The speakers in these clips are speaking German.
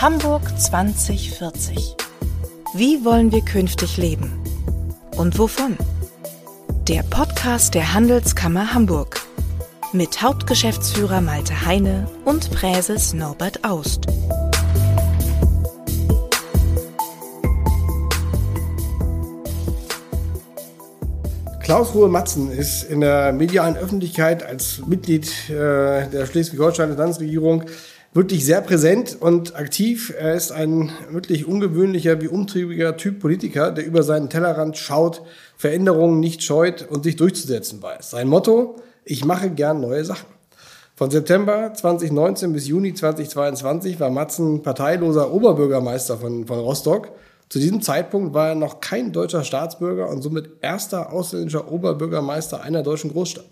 Hamburg 2040. Wie wollen wir künftig leben? Und wovon? Der Podcast der Handelskammer Hamburg. Mit Hauptgeschäftsführer Malte Heine und Präses Norbert Aust. Klaus Ruhe-Matzen ist in der medialen Öffentlichkeit als Mitglied äh, der Schleswig-Holstein Landesregierung wirklich sehr präsent und aktiv. Er ist ein wirklich ungewöhnlicher wie umtriebiger Typ Politiker, der über seinen Tellerrand schaut, Veränderungen nicht scheut und sich durchzusetzen weiß. Sein Motto, ich mache gern neue Sachen. Von September 2019 bis Juni 2022 war Matzen parteiloser Oberbürgermeister von, von Rostock zu diesem Zeitpunkt war er noch kein deutscher Staatsbürger und somit erster ausländischer Oberbürgermeister einer deutschen Großstadt.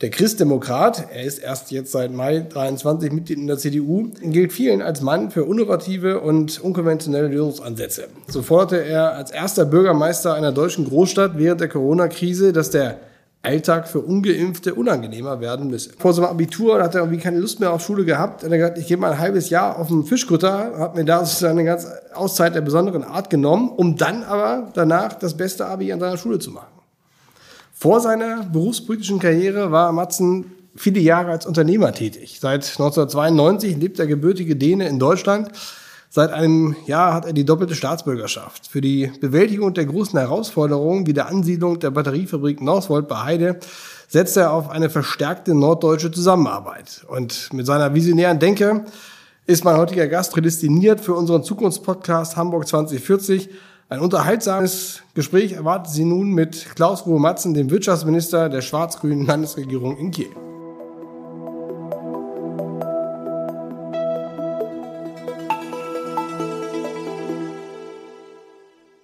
Der Christdemokrat, er ist erst jetzt seit Mai 23 Mitglied in der CDU, gilt vielen als Mann für innovative und unkonventionelle Lösungsansätze. So forderte er als erster Bürgermeister einer deutschen Großstadt während der Corona-Krise, dass der Alltag für Ungeimpfte unangenehmer werden müsse. Vor seinem Abitur hat er irgendwie keine Lust mehr auf Schule gehabt. Und er hat gesagt, ich gehe mal ein halbes Jahr auf den Fischkutter, habe mir da sozusagen eine ganze Auszeit der besonderen Art genommen, um dann aber danach das beste Abi an seiner Schule zu machen. Vor seiner berufspolitischen Karriere war Matzen viele Jahre als Unternehmer tätig. Seit 1992 lebt der gebürtige Däne in Deutschland Seit einem Jahr hat er die doppelte Staatsbürgerschaft. Für die Bewältigung der großen Herausforderungen wie der Ansiedlung der Batteriefabrik Northvolt bei Heide setzt er auf eine verstärkte norddeutsche Zusammenarbeit. Und mit seiner visionären Denke ist mein heutiger Gast prädestiniert für unseren Zukunftspodcast Hamburg 2040. Ein unterhaltsames Gespräch erwartet Sie nun mit Klaus Ruhe Matzen, dem Wirtschaftsminister der schwarz-grünen Landesregierung in Kiel.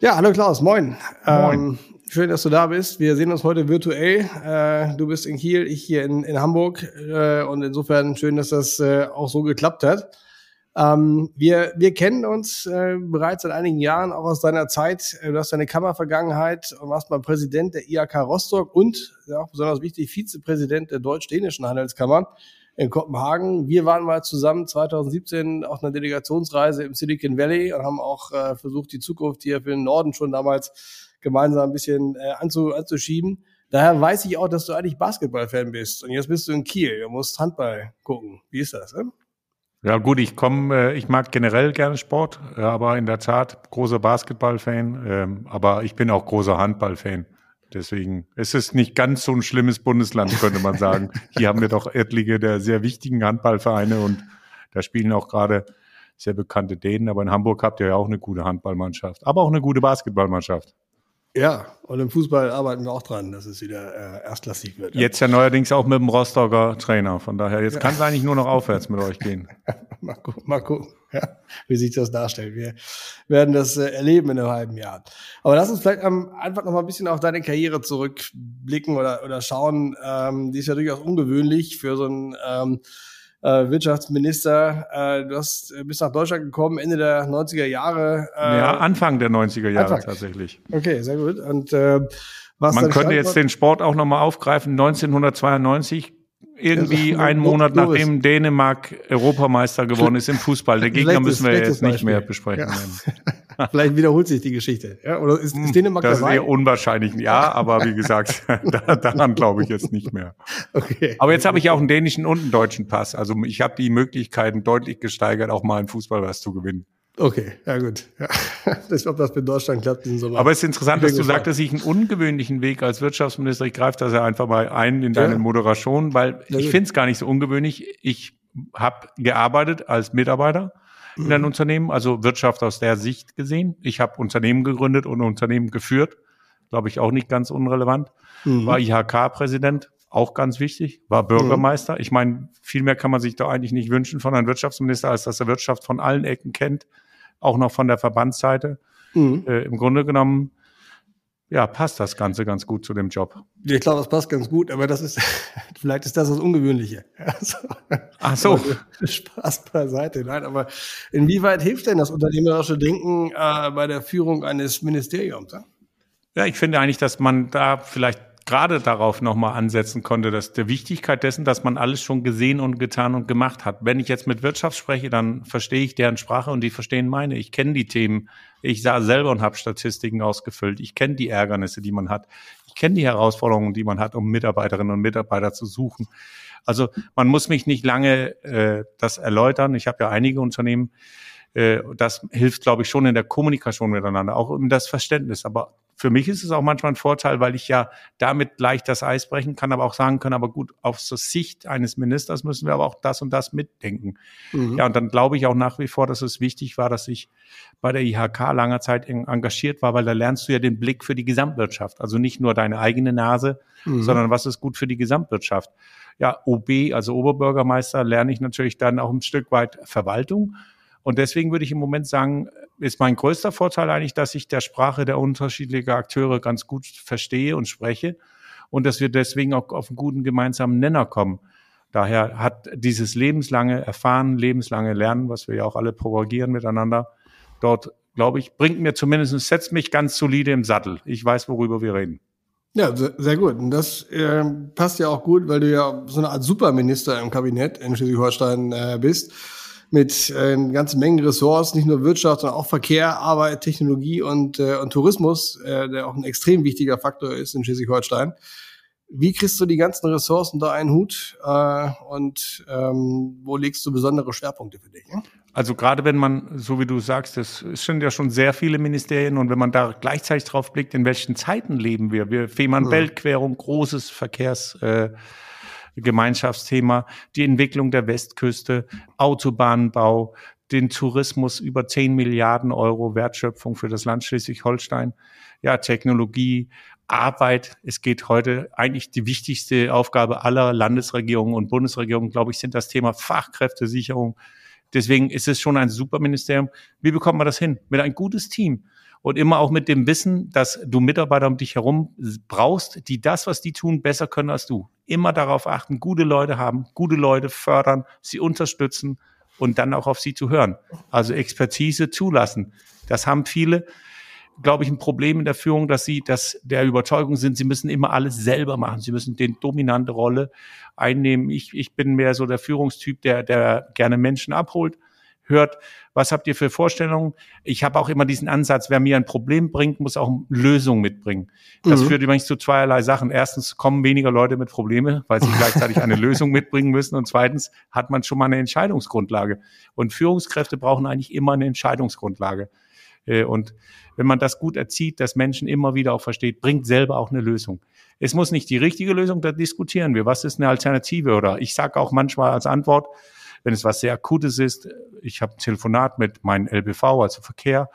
Ja, hallo Klaus, moin. Moin. Ähm, schön, dass du da bist. Wir sehen uns heute virtuell. Äh, du bist in Kiel, ich hier in, in Hamburg. Äh, und insofern schön, dass das äh, auch so geklappt hat. Ähm, wir, wir kennen uns äh, bereits seit einigen Jahren, auch aus deiner Zeit. Äh, du hast deine Kammervergangenheit und warst mal Präsident der IAK Rostock und, ja, auch besonders wichtig, Vizepräsident der Deutsch-Dänischen Handelskammer in Kopenhagen. Wir waren mal zusammen 2017 auf einer Delegationsreise im Silicon Valley und haben auch äh, versucht, die Zukunft hier für den Norden schon damals gemeinsam ein bisschen äh, anzu, anzuschieben. Daher weiß ich auch, dass du eigentlich Basketball-Fan bist. Und jetzt bist du in Kiel. Du musst Handball gucken. Wie ist das? Ne? Ja gut, ich komme, äh, ich mag generell gerne Sport, aber in der Tat großer Basketball-Fan. Ähm, aber ich bin auch großer Handball-Fan. Deswegen es ist nicht ganz so ein schlimmes Bundesland, könnte man sagen. Hier haben wir doch etliche der sehr wichtigen Handballvereine und da spielen auch gerade sehr bekannte Dänen. Aber in Hamburg habt ihr ja auch eine gute Handballmannschaft, aber auch eine gute Basketballmannschaft. Ja, und im Fußball arbeiten wir auch dran, dass es wieder äh, erstklassig wird. Jetzt ja neuerdings auch mit dem Rostocker Trainer. Von daher, jetzt ja. kann es eigentlich nur noch aufwärts mit euch gehen. mal gucken, mal gucken ja, wie sich das darstellt. Wir werden das äh, erleben in einem halben Jahr. Aber lass uns vielleicht ähm, einfach noch mal ein bisschen auf deine Karriere zurückblicken oder, oder schauen. Ähm, die ist ja durchaus ungewöhnlich für so einen ähm, äh, Wirtschaftsminister. Äh, du hast, äh, bist nach Deutschland gekommen Ende der 90er Jahre. Äh, ja, Anfang der 90er Jahre Anfang. tatsächlich. Okay, sehr gut. Und äh, was Man könnte jetzt den Sport auch nochmal aufgreifen. 1992 irgendwie einen Monat nachdem Dänemark Europameister geworden ist im Fußball. Der Gegner müssen wir jetzt nicht mehr besprechen. Ja. Vielleicht wiederholt sich die Geschichte. Ja, oder ist, ist Dänemark Das dabei? ist eher unwahrscheinlich, ja, aber wie gesagt, daran glaube ich jetzt nicht mehr. Okay. Aber jetzt habe ich auch einen dänischen und einen deutschen Pass. Also ich habe die Möglichkeiten deutlich gesteigert, auch mal im Fußball was zu gewinnen. Okay, ja gut. Ja. Ich ob das mit Deutschland klappt diesen Sommer. Aber es ist interessant, dass du sagst, dass ich einen ungewöhnlichen Weg als Wirtschaftsminister, ich greife das ja einfach mal ein in deine ja. Moderation, weil ja, ich finde es gar nicht so ungewöhnlich. Ich habe gearbeitet als Mitarbeiter in einem mhm. Unternehmen, also Wirtschaft aus der Sicht gesehen. Ich habe Unternehmen gegründet und Unternehmen geführt, glaube ich auch nicht ganz unrelevant. Mhm. War IHK-Präsident, auch ganz wichtig, war Bürgermeister. Mhm. Ich meine, viel mehr kann man sich da eigentlich nicht wünschen von einem Wirtschaftsminister, als dass er Wirtschaft von allen Ecken kennt auch noch von der Verbandsseite. Mhm. Äh, Im Grunde genommen, ja, passt das Ganze ganz gut zu dem Job. Ich glaube, das passt ganz gut, aber das ist, vielleicht ist das das Ungewöhnliche. Also, Ach so. Spaß beiseite. Nein, aber inwieweit hilft denn das unternehmerische Denken äh, bei der Führung eines Ministeriums? Ja? ja, ich finde eigentlich, dass man da vielleicht gerade darauf nochmal ansetzen konnte, dass der Wichtigkeit dessen, dass man alles schon gesehen und getan und gemacht hat. Wenn ich jetzt mit Wirtschaft spreche, dann verstehe ich deren Sprache und die verstehen meine. Ich kenne die Themen. Ich sah selber und habe Statistiken ausgefüllt. Ich kenne die Ärgernisse, die man hat. Ich kenne die Herausforderungen, die man hat, um Mitarbeiterinnen und Mitarbeiter zu suchen. Also man muss mich nicht lange äh, das erläutern. Ich habe ja einige Unternehmen. Äh, das hilft, glaube ich, schon in der Kommunikation miteinander, auch in das Verständnis. Aber für mich ist es auch manchmal ein Vorteil, weil ich ja damit leicht das Eis brechen kann, aber auch sagen kann, aber gut, aus der Sicht eines Ministers müssen wir aber auch das und das mitdenken. Mhm. Ja, und dann glaube ich auch nach wie vor, dass es wichtig war, dass ich bei der IHK langer Zeit engagiert war, weil da lernst du ja den Blick für die Gesamtwirtschaft. Also nicht nur deine eigene Nase, mhm. sondern was ist gut für die Gesamtwirtschaft. Ja, OB, also Oberbürgermeister, lerne ich natürlich dann auch ein Stück weit Verwaltung. Und deswegen würde ich im Moment sagen, ist mein größter Vorteil eigentlich, dass ich der Sprache der unterschiedlichen Akteure ganz gut verstehe und spreche und dass wir deswegen auch auf einen guten gemeinsamen Nenner kommen. Daher hat dieses lebenslange Erfahren, lebenslange Lernen, was wir ja auch alle propagieren miteinander, dort, glaube ich, bringt mir zumindest, setzt mich ganz solide im Sattel. Ich weiß, worüber wir reden. Ja, sehr, gut. Und das äh, passt ja auch gut, weil du ja so eine Art Superminister im Kabinett in Schleswig-Holstein äh, bist mit äh, ganzen Mengen Ressorts, nicht nur Wirtschaft, sondern auch Verkehr, Arbeit, Technologie und, äh, und Tourismus, äh, der auch ein extrem wichtiger Faktor ist in Schleswig-Holstein. Wie kriegst du die ganzen Ressourcen da einen Hut äh, und ähm, wo legst du besondere Schwerpunkte für dich? Ne? Also gerade wenn man, so wie du sagst, das sind ja schon sehr viele Ministerien und wenn man da gleichzeitig drauf blickt, in welchen Zeiten leben wir? Wir Fehmarn-Belt-Querung, hm. großes Verkehrs. Äh, Gemeinschaftsthema, die Entwicklung der Westküste, Autobahnbau, den Tourismus über 10 Milliarden Euro Wertschöpfung für das Land Schleswig-Holstein, ja, Technologie, Arbeit. Es geht heute eigentlich die wichtigste Aufgabe aller Landesregierungen und Bundesregierungen, glaube ich, sind das Thema Fachkräftesicherung. Deswegen ist es schon ein Superministerium. Wie bekommt man das hin? Mit ein gutes Team und immer auch mit dem Wissen, dass du Mitarbeiter um dich herum brauchst, die das, was die tun, besser können als du. Immer darauf achten, gute Leute haben, gute Leute fördern, sie unterstützen und dann auch auf sie zu hören. Also Expertise zulassen. Das haben viele, glaube ich, ein Problem in der Führung, dass sie dass der Überzeugung sind, sie müssen immer alles selber machen. Sie müssen den dominante Rolle einnehmen. Ich, ich bin mehr so der Führungstyp, der, der gerne Menschen abholt hört, was habt ihr für Vorstellungen? Ich habe auch immer diesen Ansatz, wer mir ein Problem bringt, muss auch Lösungen mitbringen. Das mhm. führt übrigens zu zweierlei Sachen. Erstens kommen weniger Leute mit Probleme, weil sie gleichzeitig eine Lösung mitbringen müssen. Und zweitens hat man schon mal eine Entscheidungsgrundlage. Und Führungskräfte brauchen eigentlich immer eine Entscheidungsgrundlage. Äh, und wenn man das gut erzieht, dass Menschen immer wieder auch versteht, bringt selber auch eine Lösung. Es muss nicht die richtige Lösung, da diskutieren wir. Was ist eine Alternative? Oder ich sage auch manchmal als Antwort, wenn es was sehr Akutes ist, ich habe ein Telefonat mit meinem LBV, also Verkehr,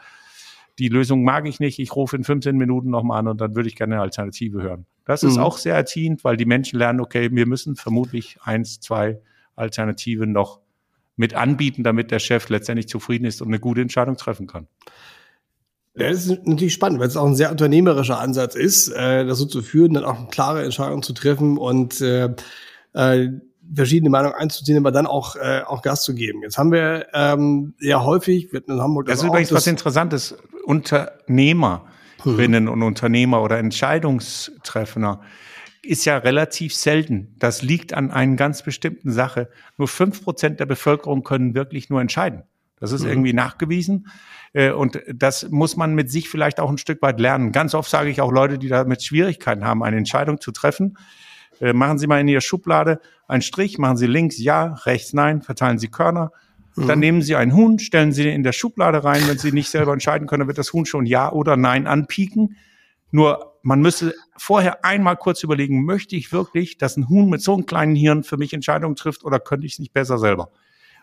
die Lösung mag ich nicht, ich rufe in 15 Minuten nochmal an und dann würde ich gerne eine Alternative hören. Das ist mhm. auch sehr erziehend, weil die Menschen lernen, okay, wir müssen vermutlich eins, zwei Alternativen noch mit anbieten, damit der Chef letztendlich zufrieden ist und eine gute Entscheidung treffen kann. Ja, das ist natürlich spannend, weil es auch ein sehr unternehmerischer Ansatz ist, äh, das so zu führen, dann auch eine klare Entscheidung zu treffen und äh, äh, verschiedene Meinungen einzuziehen, aber dann auch, äh, auch Gas zu geben. Jetzt haben wir ähm, ja häufig, wir in Hamburg das, das ist übrigens was Interessantes, Unternehmerinnen hm. und Unternehmer oder Entscheidungstreffender ist ja relativ selten. Das liegt an einer ganz bestimmten Sache. Nur fünf Prozent der Bevölkerung können wirklich nur entscheiden. Das ist mhm. irgendwie nachgewiesen. Äh, und das muss man mit sich vielleicht auch ein Stück weit lernen. Ganz oft sage ich auch Leute, die damit Schwierigkeiten haben, eine Entscheidung zu treffen, äh, machen Sie mal in Ihrer Schublade einen Strich, machen Sie links ja, rechts nein, verteilen Sie Körner. Mhm. Dann nehmen Sie einen Huhn, stellen Sie in der Schublade rein. Wenn Sie nicht selber entscheiden können, dann wird das Huhn schon ja oder nein anpieken. Nur man müsste vorher einmal kurz überlegen, möchte ich wirklich, dass ein Huhn mit so einem kleinen Hirn für mich Entscheidungen trifft oder könnte ich es nicht besser selber?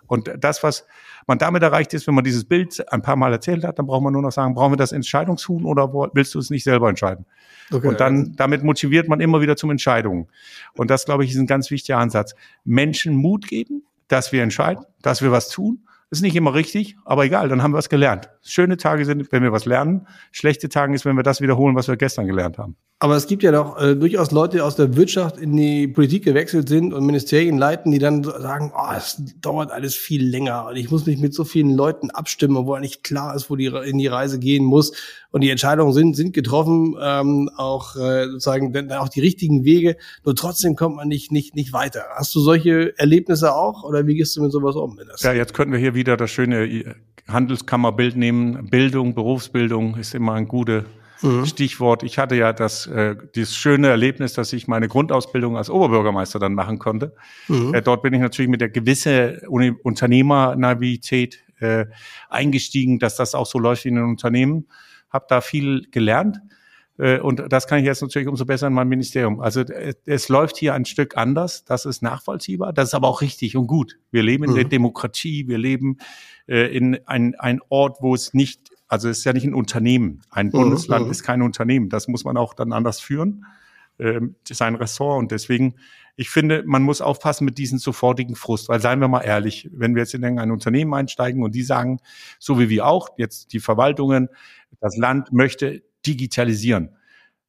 Und das, was man damit erreicht ist, wenn man dieses Bild ein paar Mal erzählt hat, dann braucht man nur noch sagen, brauchen wir das Entscheidungshuhn oder willst du es nicht selber entscheiden? Okay. Und dann, damit motiviert man immer wieder zum Entscheidungen. Und das, glaube ich, ist ein ganz wichtiger Ansatz. Menschen Mut geben, dass wir entscheiden, dass wir was tun. Ist nicht immer richtig, aber egal, dann haben wir was gelernt. Schöne Tage sind, wenn wir was lernen. Schlechte Tage ist, wenn wir das wiederholen, was wir gestern gelernt haben. Aber es gibt ja doch äh, durchaus Leute, die aus der Wirtschaft in die Politik gewechselt sind und Ministerien leiten, die dann sagen, oh, es dauert alles viel länger und ich muss mich mit so vielen Leuten abstimmen, wo eigentlich klar ist, wo die in die Reise gehen muss. und die Entscheidungen sind, sind getroffen, ähm, auch äh, sozusagen dann auch die richtigen Wege, nur trotzdem kommt man nicht, nicht, nicht weiter. Hast du solche Erlebnisse auch oder wie gehst du mit sowas um? Ja, jetzt könnten wir hier wieder das schöne Handelskammerbild nehmen. Bildung, Berufsbildung ist immer ein gute Mhm. Stichwort, ich hatte ja das, äh, dieses schöne Erlebnis, dass ich meine Grundausbildung als Oberbürgermeister dann machen konnte. Mhm. Äh, dort bin ich natürlich mit der gewisse Unternehmernaivität äh, eingestiegen, dass das auch so läuft wie in einem Unternehmen. Hab da viel gelernt. Äh, und das kann ich jetzt natürlich umso besser in meinem Ministerium. Also äh, es läuft hier ein Stück anders, das ist nachvollziehbar, das ist aber auch richtig und gut. Wir leben in mhm. der Demokratie, wir leben äh, in ein, ein Ort, wo es nicht also es ist ja nicht ein Unternehmen. Ein mhm, Bundesland mhm. ist kein Unternehmen. Das muss man auch dann anders führen, äh, sein Ressort. Und deswegen, ich finde, man muss aufpassen mit diesem sofortigen Frust. Weil seien wir mal ehrlich, wenn wir jetzt in ein Unternehmen einsteigen und die sagen, so wie wir auch, jetzt die Verwaltungen, das Land möchte digitalisieren.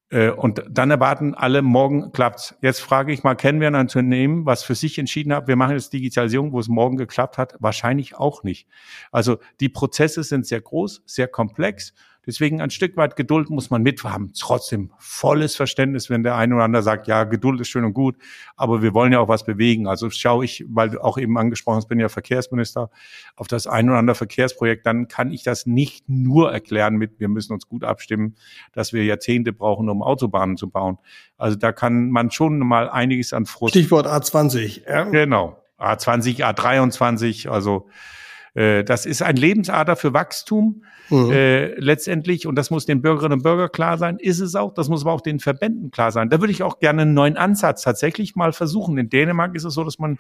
Äh, und dann erwarten alle, morgen klappt's. Jetzt frage ich mal, kennen wir ein Unternehmen, was für sich entschieden hat, wir machen jetzt Digitalisierung, wo es morgen geklappt hat? Wahrscheinlich auch nicht. Also die Prozesse sind sehr groß, sehr komplex Deswegen ein Stück weit Geduld muss man mithaben. Trotzdem volles Verständnis, wenn der eine oder andere sagt, ja, Geduld ist schön und gut, aber wir wollen ja auch was bewegen. Also schaue ich, weil du auch eben angesprochen hast, bin ja Verkehrsminister, auf das ein oder andere Verkehrsprojekt, dann kann ich das nicht nur erklären mit, wir müssen uns gut abstimmen, dass wir Jahrzehnte brauchen, um Autobahnen zu bauen. Also da kann man schon mal einiges an Frust. Stichwort A20. Ja. Genau. A20, A23, also das ist ein Lebensader für Wachstum mhm. äh, letztendlich und das muss den Bürgerinnen und Bürgern klar sein, ist es auch, das muss aber auch den Verbänden klar sein. Da würde ich auch gerne einen neuen Ansatz tatsächlich mal versuchen. In Dänemark ist es so, dass man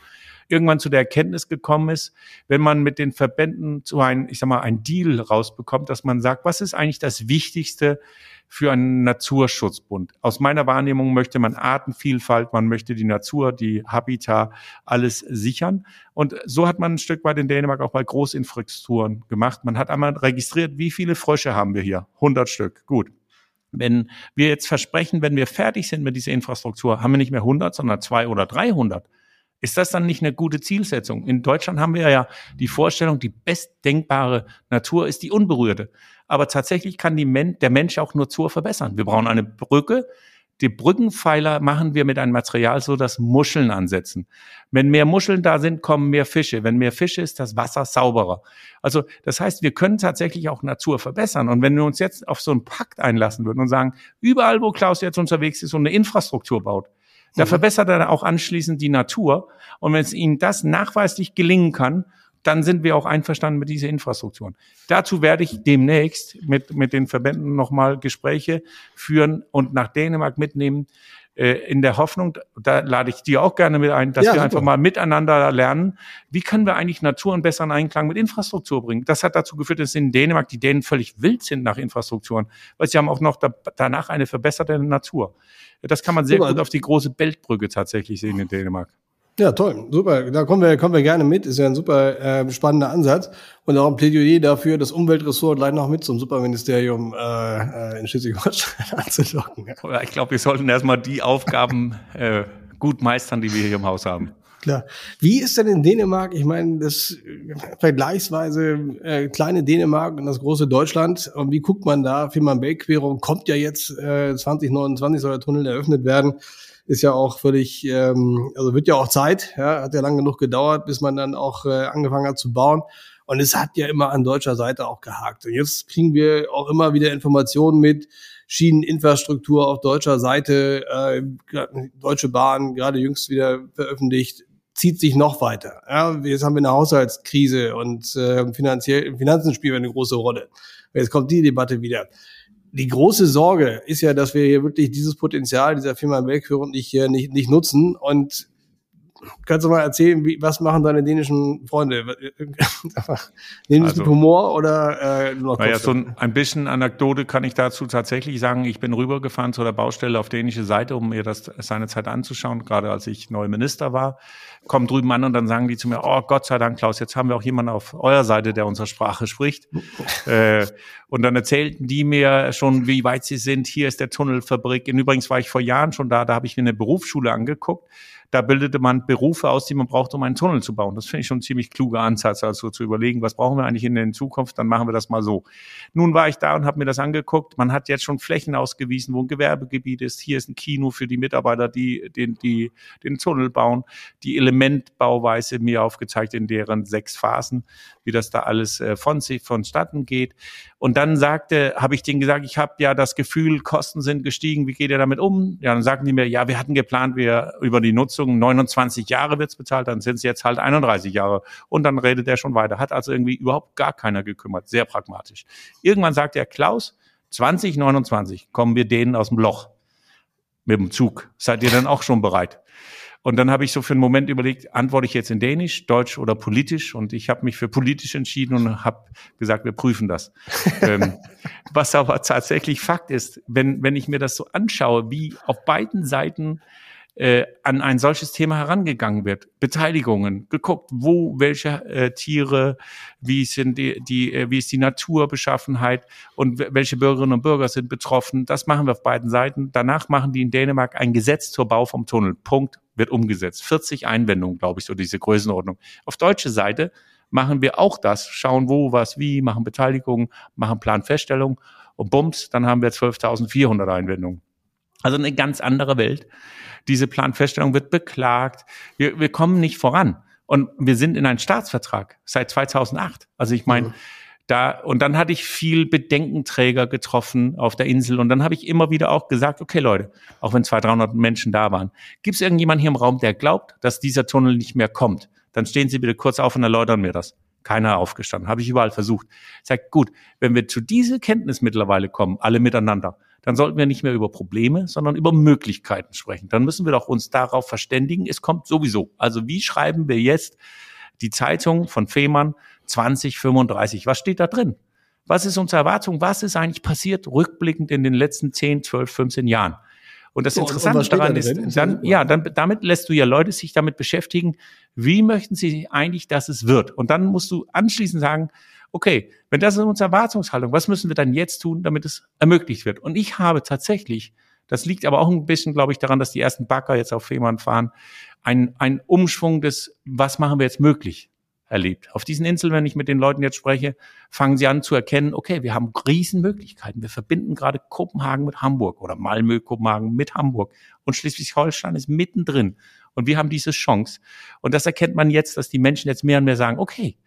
irgendwann zu der Erkenntnis gekommen ist, wenn man mit den Verbänden so ein, ich sag mal, ein Deal rausbekommt, dass man sagt, was ist eigentlich das Wichtigste für einen Naturschutzbund. Aus meiner Wahrnehmung möchte man Artenvielfalt, man möchte die Natur, die Habitat, alles sichern. Und so hat man ein Stück weit in Dänemark auch bei Großinfrastrukturen gemacht. Man hat einmal registriert, wie viele Frösche haben wir hier? 100 Stück. Gut. Wenn wir jetzt versprechen, wenn wir fertig sind mit dieser Infrastruktur, haben wir nicht mehr 100, sondern 200 oder 300. Ist das dann nicht eine gute Zielsetzung? In Deutschland haben wir ja die Vorstellung, die bestdenkbare Natur ist die unberührte. Aber tatsächlich kann Men der Mensch auch nur zur verbessern. Wir brauchen eine Brücke. Die Brückenpfeiler machen wir mit einem Material so, dass Muscheln ansetzen. Wenn mehr Muscheln da sind, kommen mehr Fische. Wenn mehr Fische ist das Wasser sauberer. Also das heißt, wir können tatsächlich auch Natur verbessern. Und wenn wir uns jetzt auf so einen Pakt einlassen würden und sagen, überall, wo Klaus jetzt unterwegs ist und eine Infrastruktur baut, da mhm. verbessert er auch anschließend die Natur. Und wenn es ihnen das nachweislich gelingen kann, dann sind wir auch einverstanden mit dieser Infrastruktur. Dazu werde ich demnächst mit, mit den Verbänden nochmal Gespräche führen und nach Dänemark mitnehmen, äh, in der Hoffnung, da lade ich dir auch gerne mit ein, dass ja, wir super. einfach mal miteinander lernen, wie können wir eigentlich Natur in besseren Einklang mit Infrastruktur bringen. Das hat dazu geführt, dass in Dänemark die Dänen völlig wild sind nach Infrastrukturen, weil sie haben auch noch da, danach eine verbesserte Natur. Das kann man sehr super. gut auf die große Beltbrücke tatsächlich sehen in Dänemark. Ja, toll, super. Da kommen wir, kommen wir gerne mit. Ist ja ein super äh, spannender Ansatz und auch ein Plädoyer dafür, das Umweltressort gleich noch mit zum Superministerium äh, äh in Schleswig-Holstein anzulocken. Ja. Ich glaube, wir sollten erstmal die Aufgaben äh, gut meistern, die wir hier im Haus haben. Klar. Wie ist denn in Dänemark? Ich meine, das vergleichsweise äh, kleine Dänemark und das große Deutschland. Und wie guckt man da? Fehmarn-Belt-Querung kommt ja jetzt äh, 2029 soll der Tunnel eröffnet werden ist ja auch völlig, ähm, also wird ja auch Zeit, ja, hat ja lang genug gedauert, bis man dann auch äh, angefangen hat zu bauen. Und es hat ja immer an deutscher Seite auch gehakt. Und jetzt kriegen wir auch immer wieder Informationen mit Schieneninfrastruktur auf deutscher Seite, äh, Deutsche Bahn, gerade jüngst wieder veröffentlicht, zieht sich noch weiter. Ja, jetzt haben wir eine Haushaltskrise und äh, finanziell, Finanzen spielen eine große Rolle. Jetzt kommt die Debatte wieder die große Sorge ist ja, dass wir hier wirklich dieses Potenzial dieser Firma Weltführung nicht, nicht, nicht nutzen. Und kannst du mal erzählen, wie, was machen deine dänischen Freunde? Nehmen sie also, Humor oder äh, noch Naja, so ein, ein bisschen Anekdote kann ich dazu tatsächlich sagen. Ich bin rübergefahren zu der Baustelle auf dänische Seite, um mir das seinerzeit anzuschauen, gerade als ich neuer Minister war. Kommen drüben an und dann sagen die zu mir, oh Gott sei Dank, Klaus, jetzt haben wir auch jemanden auf eurer Seite, der unsere Sprache spricht. äh, und dann erzählten die mir schon, wie weit sie sind. Hier ist der Tunnelfabrik. Und übrigens war ich vor Jahren schon da, da habe ich mir eine Berufsschule angeguckt Da bildete man Berufe aus, die man braucht, um einen Tunnel zu bauen. Das finde ich schon ein ziemlich kluger Ansatz, also zu überlegen, was brauchen wir eigentlich in der Zukunft, dann machen wir das mal so. Nun war ich da und habe mir das angeguckt. Man hat jetzt schon Flächen ausgewiesen, wo ein Gewerbegebiet ist. Hier ist ein Kino für die Mitarbeiter, die den, die, den Tunnel bauen. Die Elementbauweise mir aufgezeigt in deren sechs Phasen, wie das da alles äh, von sich vonstatten geht. Und dann sagte, habe ich denen gesagt, ich habe ja das Gefühl, Kosten sind gestiegen. Wie geht ihr damit um? Ja, dann sagten die mir, ja, wir hatten geplant, wir über die Nutzung 29 Jahre wird's bezahlt, dann sind es jetzt halt 31 Jahre. Und dann redet er schon weiter. Hat also irgendwie überhaupt gar keiner gekümmert. Sehr pragmatisch. Irgendwann sagt er, Klaus, 2029 kommen wir denen aus dem Loch mit dem Zug. Seid ihr dann auch schon bereit? Und dann habe ich so für einen Moment überlegt, antworte ich jetzt in Dänisch, Deutsch oder politisch? Und ich habe mich für politisch entschieden und habe gesagt, wir prüfen das. ähm, was aber tatsächlich Fakt ist, wenn, wenn ich mir das so anschaue, wie auf beiden Seiten äh, an ein solches Thema herangegangen wird. Beteiligungen, geguckt, wo welche äh, Tiere, wie sind die, die äh, wie ist die Naturbeschaffenheit und welche Bürgerinnen und Bürger sind betroffen. Das machen wir auf beiden Seiten. Danach machen die in Dänemark ein Gesetz zur Bau vom Tunnel. Punkt wird umgesetzt. 40 Einwendungen, glaube ich, so diese Größenordnung. Auf deutsche Seite machen wir auch das, schauen wo, was, wie, machen Beteiligung, machen Planfeststellung und bums, dann haben wir 12.400 Einwendungen. Also eine ganz andere Welt. Diese Planfeststellung wird beklagt. Wir, wir kommen nicht voran. Und wir sind in einem Staatsvertrag seit 2008. Also ich meine, mhm. Da, und dann hatte ich viel Bedenkenträger getroffen auf der Insel. Und dann habe ich immer wieder auch gesagt, okay Leute, auch wenn 200, 300 Menschen da waren, gibt es irgendjemand hier im Raum, der glaubt, dass dieser Tunnel nicht mehr kommt? Dann stehen Sie bitte kurz auf und erläutern mir das. Keiner aufgestanden. Habe ich überall versucht. Ich sage, gut, wenn wir zu dieser Kenntnis mittlerweile kommen, alle miteinander, dann sollten wir nicht mehr über Probleme, sondern über Möglichkeiten sprechen. Dann müssen wir doch uns darauf verständigen, es kommt sowieso. Also wie schreiben wir jetzt die Zeitung von Fehmarn 2035? Was steht da drin? Was ist unsere Erwartung? Was ist eigentlich passiert rückblickend in den letzten 10, 12, 15 Jahren? Und das Interessante und daran ist, dann, ja, dann, damit lässt du ja Leute sich damit beschäftigen, wie möchten sie eigentlich, dass es wird? Und dann musst du anschließend sagen, okay, wenn das ist unsere Erwartungshaltung, was müssen wir dann jetzt tun, damit es ermöglicht wird? Und ich habe tatsächlich, das liegt aber auch ein bisschen, glaube ich, daran, dass die ersten Bagger jetzt auf Fehmarn fahren, ein, ein Umschwung des, was machen wir jetzt möglich? Erlebt. Auf diesen Inseln, wenn ich mit den Leuten jetzt spreche, fangen sie an zu erkennen, okay, wir haben Riesenmöglichkeiten. Wir verbinden gerade Kopenhagen mit Hamburg oder Malmö, Kopenhagen mit Hamburg und Schleswig-Holstein ist mittendrin. Und wir haben diese Chance. Und das erkennt man jetzt, dass die Menschen jetzt mehr und mehr sagen, okay,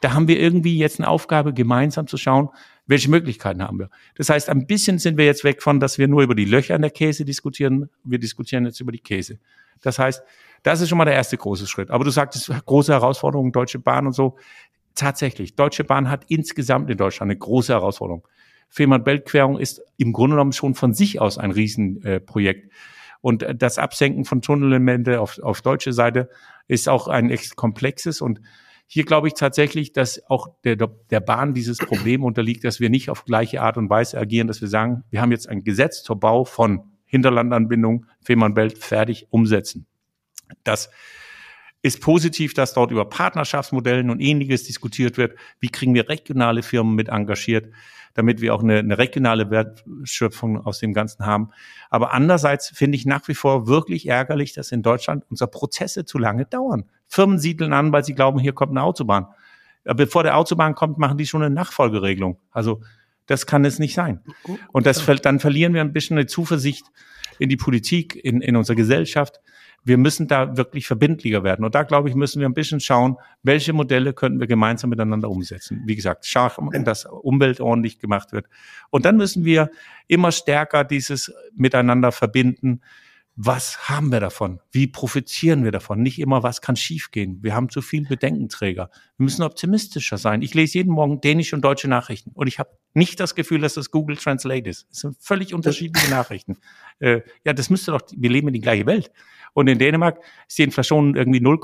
da haben wir irgendwie jetzt eine Aufgabe, gemeinsam zu schauen, welche Möglichkeiten haben wir. Das heißt, ein bisschen sind wir jetzt weg von, dass wir nur über die Löcher in der Käse diskutieren. Wir diskutieren jetzt über die Käse. Das heißt, das ist schon mal der erste große Schritt. Aber du sagtest, große Herausforderungen, Deutsche Bahn und so. Tatsächlich, Deutsche Bahn hat insgesamt in Deutschland eine große Herausforderung. Fehmarn-Belt-Querung ist im Grunde genommen schon von sich aus ein Riesenprojekt. Und das Absenken von Tunnelelemente auf, auf deutsche Seite ist auch ein echt komplexes und hier glaube ich tatsächlich, dass auch der, der Bahn dieses Problem unterliegt, dass wir nicht auf gleiche Art und Weise agieren, dass wir sagen, wir haben jetzt ein Gesetz zur Bau von Hinterlandanbindung, Fehmarnbelt fertig umsetzen. Das ist positiv, dass dort über Partnerschaftsmodellen und ähnliches diskutiert wird. Wie kriegen wir regionale Firmen mit engagiert? damit wir auch eine, eine regionale Wertschöpfung aus dem Ganzen haben. Aber andererseits finde ich nach wie vor wirklich ärgerlich, dass in Deutschland unsere Prozesse zu lange dauern. Firmen siedeln an, weil sie glauben, hier kommt eine Autobahn. Bevor der Autobahn kommt, machen die schon eine Nachfolgeregelung. Also das kann es nicht sein. Und das, dann verlieren wir ein bisschen eine Zuversicht in die Politik, in, in unsere Gesellschaft wir müssen da wirklich verbindlicher werden. Und da, glaube ich, müssen wir ein bisschen schauen, welche Modelle könnten wir gemeinsam miteinander umsetzen. Wie gesagt, schauen, dass Umwelt ordentlich gemacht wird. Und dann müssen wir immer stärker dieses Miteinander verbinden. Was haben wir davon? Wie profitieren wir davon? Nicht immer, was kann schiefgehen? Wir haben zu viel Bedenkenträger. Wir müssen optimistischer sein. Ich lese jeden Morgen dänische und deutsche Nachrichten und ich habe nicht das Gefühl, dass das Google Translate ist. Es sind völlig unterschiedliche Nachrichten. Äh, ja, das müsste doch, wir leben in die gleiche Welt. Und in Dänemark ist die Inflation irgendwie 0,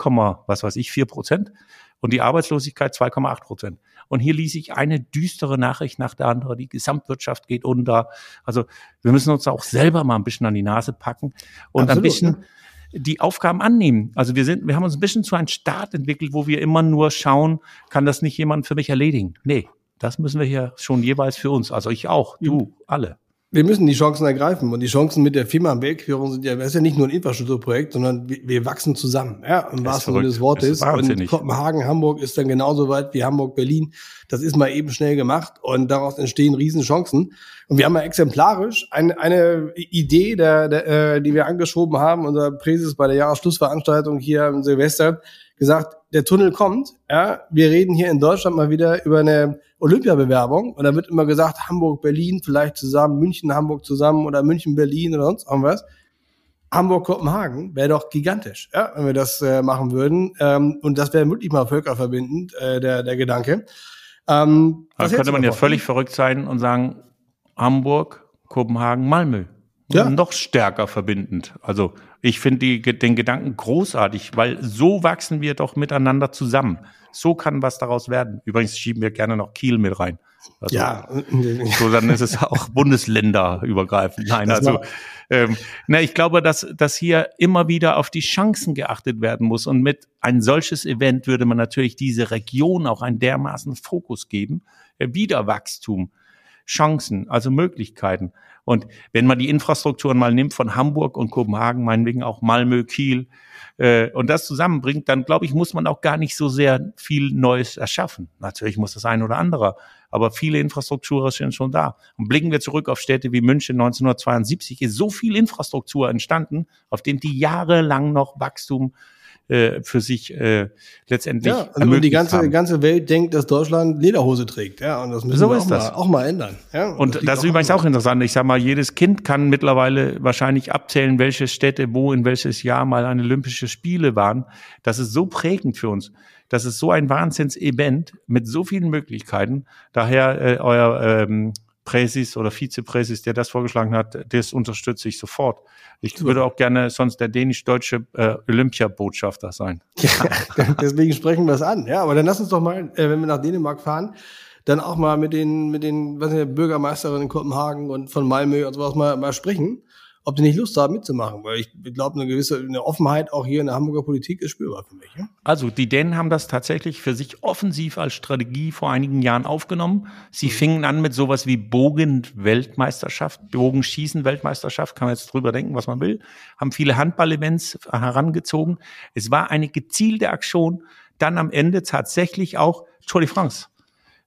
was weiß ich, 4 Prozent und die Arbeitslosigkeit 2,8 Prozent. Und hier ließ ich eine düstere Nachricht nach der anderen. Die Gesamtwirtschaft geht unter. Also wir müssen uns auch selber mal ein bisschen an die Nase packen und Absolut, ein bisschen ne? die Aufgaben annehmen. Also wir sind, wir haben uns ein bisschen zu einem Staat entwickelt, wo wir immer nur schauen, kann das nicht jemand für mich erledigen? Nee, das müssen wir hier schon jeweils für uns. Also ich auch, du, alle. wir müssen die Chancen ergreifen. Und die Chancen mit der Firma Weltquerung sind ja, das ist ja nicht nur ein Infrastrukturprojekt, sondern wir, wir wachsen zusammen, ja, im wahrsten Sinne des Wortes. Und Kopenhagen, Hamburg ist dann genauso weit wie Hamburg, Berlin. Das ist mal eben schnell gemacht und daraus entstehen Riesenchancen. Und wir haben ja exemplarisch eine, eine Idee, der, der, äh, die wir angeschoben haben, unser Präses bei der Jahresschlussveranstaltung hier im Silvester, gesagt, der Tunnel kommt. Ja, wir reden hier in Deutschland mal wieder über eine Olympiabewerbung und da wird immer gesagt, Hamburg, Berlin vielleicht zusammen, München, Hamburg zusammen oder München, Berlin oder sonst irgendwas. Hamburg, Kopenhagen wäre doch gigantisch, ja, wenn wir das äh, machen würden. Ähm, und das wäre wirklich mal völkerverbindend, äh, der, der Gedanke. Ähm, da könnte man ja völlig verrückt sein und sagen, Hamburg, Kopenhagen, Malmö. Ja. Noch stärker verbindend. Also ich finde den Gedanken großartig, weil so wachsen wir doch miteinander zusammen. So kann was daraus werden. Übrigens schieben wir gerne noch Kiel mit rein. Also, ja. So, dann ist es auch bundesländerübergreifend. Nein, das also ähm, na, ich glaube, dass, dass hier immer wieder auf die Chancen geachtet werden muss. Und mit ein solches Event würde man natürlich diese Region auch einen dermaßen Fokus geben. Äh, Wiederwachstum, Chancen, also Möglichkeiten. Und wenn man die Infrastrukturen mal nimmt von Hamburg und Kopenhagen, meinetwegen auch Malmö, Kiel, äh, und das zusammenbringt, dann glaube ich, muss man auch gar nicht so sehr viel Neues erschaffen. Natürlich muss das ein oder andere, aber viele Infrastrukturen sind schon da. Und blicken wir zurück auf Städte wie München 1972, ist so viel Infrastruktur entstanden, auf dem die jahrelang noch Wachstum äh, für sich äh, letztendlich ja, also und die ganze haben. ganze Welt denkt, dass Deutschland Lederhose trägt, ja, und das müssen so wir auch, Mal, auch mal ändern. Ja, und, das, das ist übrigens auch interessant. Ich sage mal, jedes Kind kann mittlerweile wahrscheinlich abzählen, welche Städte wo in welches Jahr mal eine Olympische Spiele waren. Das ist so prägend für uns. Das ist so ein Wahnsinns-Event mit so vielen Möglichkeiten. Daher äh, euer ähm, Präsis oder Vizepräsis, der das vorgeschlagen hat, das unterstütze ich sofort. Ich würde auch gerne sonst der dänisch-deutsche äh, Olympiabotschafter sein. Ja, deswegen sprechen wir es an. Ja, aber dann lass uns doch mal, äh, wenn wir nach Dänemark fahren, dann auch mal mit den, mit den, was sind Bürgermeisterinnen in Kopenhagen und von Malmö und sowas mal, mal sprechen ob die nicht Lust haben mitzumachen, weil ich glaube, eine gewisse eine Offenheit auch hier in der Hamburger Politik ist spürbar für mich. Ja? Also die Dänen haben das tatsächlich für sich offensiv als Strategie vor einigen Jahren aufgenommen. Sie mhm. fingen an mit sowas wie Bogen-Weltmeisterschaft, Bogenschießen-Weltmeisterschaft, kann man jetzt drüber denken, was man will, haben viele Handball-Events herangezogen. Es war eine gezielte Aktion, dann am Ende tatsächlich auch Tour de France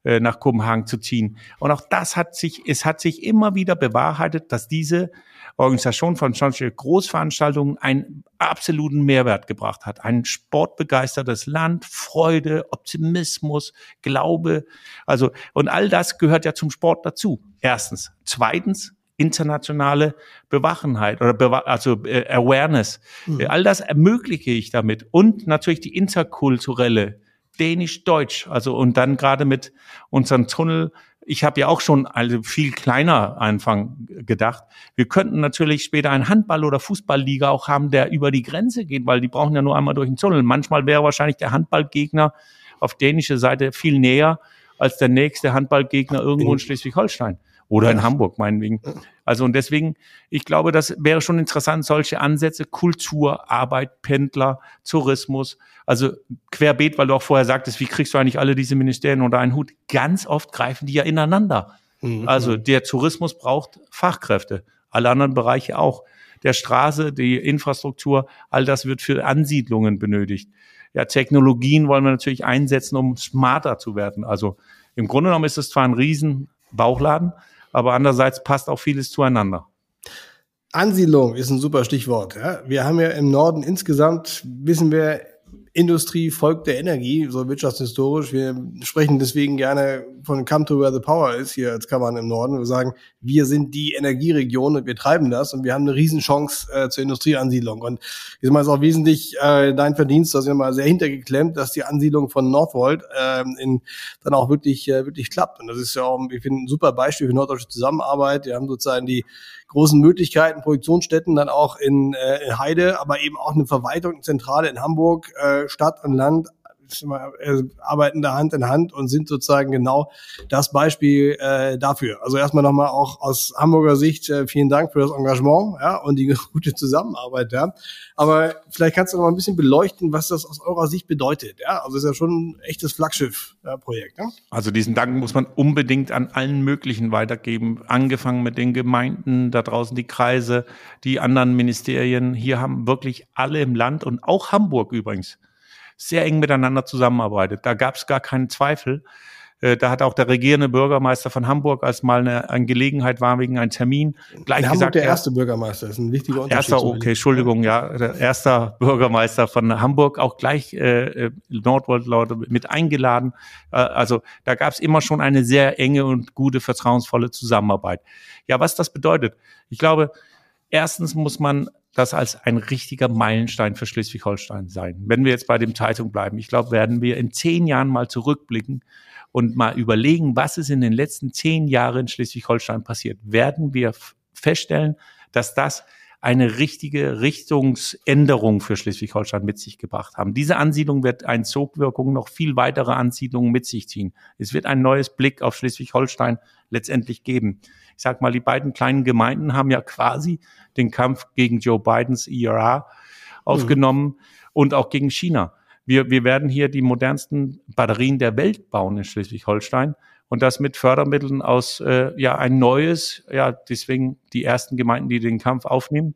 äh, nach Kopenhagen zu ziehen. Und auch das hat sich, es hat sich immer wieder bewahrheitet, dass diese Organisation von solchen Großveranstaltungen einen absoluten Mehrwert gebracht hat. Ein sportbegeistertes Land, Freude, Optimismus, Glaube. Also, und all das gehört ja zum Sport dazu. Erstens. Zweitens, internationale Bewachenheit oder Bewa also äh, Awareness. Mhm. All das ermögliche ich damit. Und natürlich die interkulturelle Dänisch-Deutsch. Also und dann gerade mit unserem Tunnel ich habe ja auch schon also viel kleiner Anfang gedacht. Wir könnten natürlich später einen Handball- oder Fußballliga auch haben, der über die Grenze geht, weil die brauchen ja nur einmal durch den Tunnel. Manchmal wäre wahrscheinlich der Handballgegner auf dänischer Seite viel näher als der nächste Handballgegner irgendwo in Schleswig-Holstein oder in Hamburg meinetwegen. Also und deswegen, ich glaube, das wäre schon interessant, solche Ansätze, Kultur, Arbeit, Pendler, Tourismus, also querbeet, weil du auch vorher sagtest, wie kriegst du eigentlich alle diese Ministerien unter einen Hut? Ganz oft greifen die ja ineinander. Mhm. Also der Tourismus braucht Fachkräfte, alle anderen Bereiche auch. Der Straße, die Infrastruktur, all das wird für Ansiedlungen benötigt. Ja, Technologien wollen wir natürlich einsetzen, um smarter zu werden. Also im Grunde genommen ist es zwar ein riesen Bauchladen, aber andererseits passt auch vieles zueinander. Ansiedlung ist ein super Stichwort. Ja. Wir haben ja im Norden insgesamt, wissen wir, Industrie folgt der Energie, so wirtschaftshistorisch. Wir sprechen deswegen gerne von Come to where the power is hier als Kammern im Norden. Wir sagen, wir sind die Energieregion und wir treiben das und wir haben eine Riesenchance äh, zur Industrieansiedlung. Und ich sage ist auch wesentlich äh, dein Verdienst, dass wir mal sehr hintergeklemmt, dass die Ansiedlung von Northvolt äh, in, dann auch wirklich, äh, wirklich klappt. Und das ist ja auch, ich finde, ein super Beispiel für norddeutsche Zusammenarbeit. Wir haben sozusagen die großen Möglichkeiten, Produktionsstätten dann auch in, äh, in Heide, aber eben auch eine Verwaltung, eine Zentrale in Hamburg, äh, Stadt und Land arbeiten da Hand in Hand und sind sozusagen genau das Beispiel äh, dafür. Also erstmal nochmal auch aus Hamburger Sicht äh, vielen Dank für das Engagement ja, und die gute Zusammenarbeit. Ja. Aber vielleicht kannst du noch mal ein bisschen beleuchten, was das aus eurer Sicht bedeutet. Ja. Also es ist ja schon ein echtes Flaggschiff-Projekt. Ja? Also diesen Dank muss man unbedingt an allen möglichen weitergeben, angefangen mit den Gemeinden, da draußen die Kreise, die anderen Ministerien. Hier haben wirklich alle im Land und auch Hamburg übrigens sehr eng miteinander zusammenarbeitet. Da gab es gar keinen Zweifel. Äh, da hat auch der regierende Bürgermeister von Hamburg, als mal eine, eine Gelegenheit war wegen einem Termin, gleich In gesagt, der erste Bürgermeister ist ein wichtiger Unterschied. Erster, okay, Entschuldigung, ja, der erster Bürgermeister von Hamburg, auch gleich äh, äh Nordwold-Leute mit eingeladen. Äh, also da gab es immer schon eine sehr enge und gute, vertrauensvolle Zusammenarbeit. Ja, was das bedeutet? Ich glaube, erstens muss man das als ein richtiger Meilenstein für Schleswig-Holstein sein. Wenn wir jetzt bei dem Zeitung bleiben, ich glaube, werden wir in zehn Jahren mal zurückblicken und mal überlegen, was ist in den letzten zehn Jahren in Schleswig-Holstein passiert, werden wir feststellen, dass das eine richtige Richtungsänderung für Schleswig-Holstein mit sich gebracht haben. Diese Ansiedlung wird eine Sogwirkung noch viel weitere Ansiedlungen mit sich ziehen. Es wird ein neues Blick auf Schleswig-Holstein letztendlich geben. Ich sag mal, die beiden kleinen Gemeinden haben ja quasi den Kampf gegen Joe Bidens IRA aufgenommen mhm. und auch gegen China. Wir, wir werden hier die modernsten Batterien der Welt bauen in Schleswig-Holstein und das mit Fördermitteln aus äh, ja ein neues, ja deswegen die ersten Gemeinden, die den Kampf aufnehmen.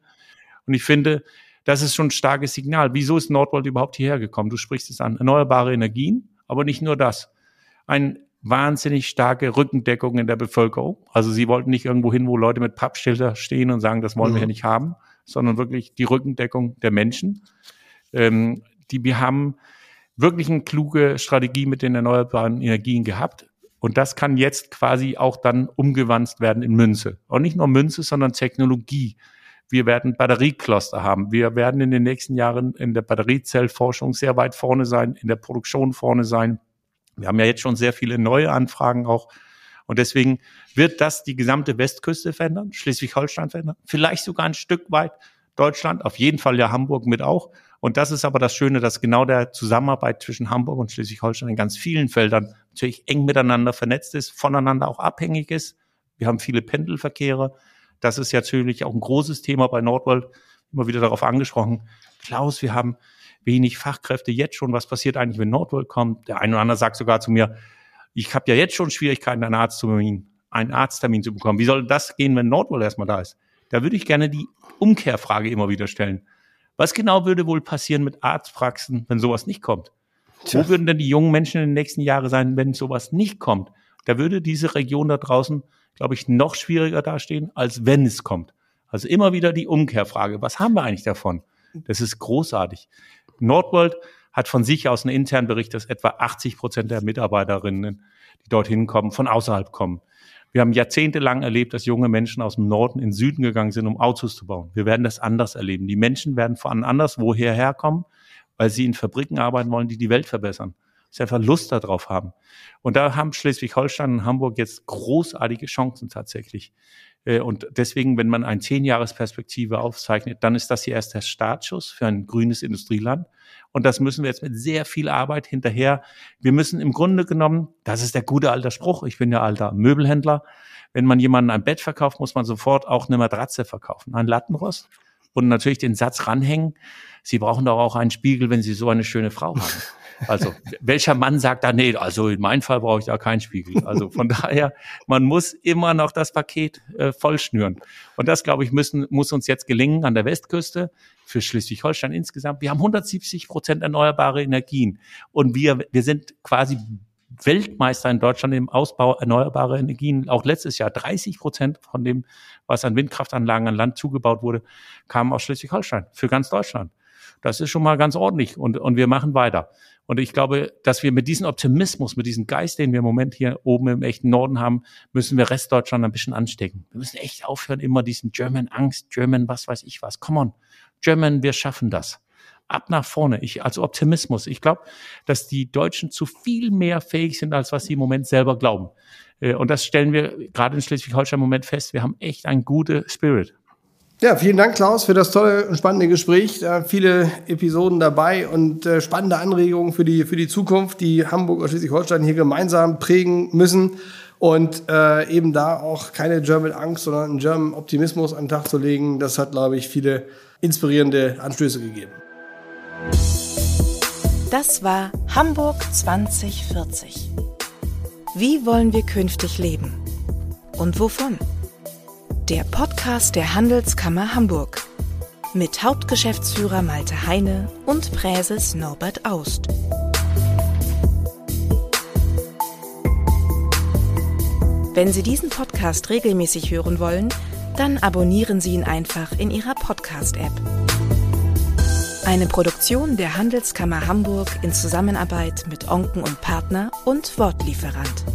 Und ich finde, das ist schon ein starkes Signal. Wieso ist Nordwold überhaupt hierher gekommen? Du sprichst es an. Erneuerbare Energien, aber nicht nur das. Ein wahnsinnig starke Rückendeckung in der Bevölkerung. Also sie wollten nicht irgendwo hin, wo Leute mit Pappschilder stehen und sagen, das wollen mhm. wir ja nicht haben, sondern wirklich die Rückendeckung der Menschen. Ähm, die, wir haben wirklich eine kluge Strategie mit den erneuerbaren Energien gehabt. Und das kann jetzt quasi auch dann umgewandelt werden in Münze. Und nicht nur Münze, sondern Technologie. Wir werden Batteriecluster haben. Wir werden in den nächsten Jahren in der Batteriezellforschung sehr weit vorne sein, in der Produktion vorne sein. Wir haben ja jetzt schon sehr viele neue Anfragen auch. Und deswegen wird das die gesamte Westküste verändern, Schleswig-Holstein verändern, vielleicht sogar ein Stück weit Deutschland, auf jeden Fall ja Hamburg mit auch. Und das ist aber das Schöne, dass genau der Zusammenarbeit zwischen Hamburg und Schleswig-Holstein in ganz vielen Feldern natürlich eng miteinander vernetzt ist, voneinander auch abhängig ist. Wir haben viele Pendelverkehre. Das ist ja natürlich auch ein großes Thema bei Nordworld. Immer wieder darauf angesprochen. Klaus, wir haben wenig Fachkräfte jetzt schon. Was passiert eigentlich, wenn Nordworld kommt? Der eine oder andere sagt sogar zu mir, ich habe ja jetzt schon Schwierigkeiten, einen Arzttermin, einen Arzttermin zu bekommen. Wie soll das gehen, wenn Nordworld erstmal da ist? Da würde ich gerne die Umkehrfrage immer wieder stellen. Was genau würde wohl passieren mit Arztpraxen, wenn sowas nicht kommt? Tja. Wo würden denn die jungen Menschen in den nächsten Jahren sein, wenn sowas nicht kommt? Da würde diese Region da draußen, glaube ich, noch schwieriger dastehen, als wenn es kommt. Also immer wieder die Umkehrfrage. Was haben wir eigentlich davon? Das ist großartig. Nordworld hat von sich aus einen internen Bericht, dass etwa 80 Prozent der Mitarbeiterinnen, die dorthin kommen, von außerhalb kommen. Wir haben jahrzehntelang erlebt, dass junge Menschen aus dem Norden in den Süden gegangen sind, um Autos zu bauen. Wir werden das anders erleben. Die Menschen werden von anders woher herkommen, weil sie in Fabriken arbeiten wollen, die die Welt verbessern. Sie einfach Lust darauf haben. Und da haben Schleswig-Holstein und Hamburg jetzt großartige Chancen tatsächlich. Äh, und deswegen, wenn man eine Zehn-Jahres-Perspektive aufzeichnet, dann ist das hier erst der Startschuss für ein grünes Industrieland. Und das müssen wir jetzt mit sehr viel Arbeit hinterher. Wir müssen im Grunde genommen, das ist der gute alte Spruch, ich bin ja alter Möbelhändler, wenn man jemanden ein Bett verkauft, muss man sofort auch eine Matratze verkaufen, ein Lattenrost und natürlich den Satz ranhängen. Sie brauchen doch auch einen Spiegel, wenn Sie so eine schöne Frau haben. Also welcher Mann sagt da, nee, also in meinem Fall brauche ich da keinen Spiegel. Also von daher, man muss immer noch das Paket äh, vollschnüren. Und das, glaube ich, müssen, muss uns jetzt gelingen an der Westküste für Schleswig-Holstein insgesamt. Wir haben 170 Prozent erneuerbare Energien und wir, wir sind quasi Weltmeister in Deutschland im Ausbau erneuerbarer Energien. Auch letztes Jahr 30 Prozent von dem, was an Windkraftanlagen an Land zugebaut wurde, kamen aus Schleswig-Holstein für ganz Deutschland. Das ist schon mal ganz ordentlich und, und wir machen weiter. Und ich glaube, dass wir mit diesem Optimismus, mit diesem Geist, den wir im Moment hier oben im echten Norden haben, müssen wir Restdeutschland ein bisschen anstecken. Wir müssen echt aufhören, immer diesen German Angst, German was weiß ich was. Come on, German, wir schaffen das. Ab nach vorne. Ich, also Optimismus. Ich glaube, dass die Deutschen zu viel mehr fähig sind, als was sie im Moment selber glauben. Äh, und das stellen wir gerade in Schleswig-Holstein im Moment fest. Wir haben echt einen guten Spirit. Ja, vielen Dank, Klaus, für das tolle und spannende Gespräch. Da viele Episoden dabei und äh, spannende Anregungen für die, für die Zukunft, die Hamburg und Schleswig-Holstein hier gemeinsam prägen müssen. Und äh, eben da auch keine German Angst, sondern einen German Optimismus an den Tag zu legen, das hat, glaube ich, viele inspirierende Anstöße gegeben. Das war Hamburg 2040. Wie wollen wir künftig leben? Und wovon? Der Podcast der Handelskammer Hamburg mit Hauptgeschäftsführer Malte Heine und Präses Norbert Aust. Wenn Sie diesen Podcast regelmäßig hören wollen, dann abonnieren Sie ihn einfach in Ihrer Podcast-App. Eine Produktion der Handelskammer Hamburg in Zusammenarbeit mit Onken und Partner und Wortlieferant.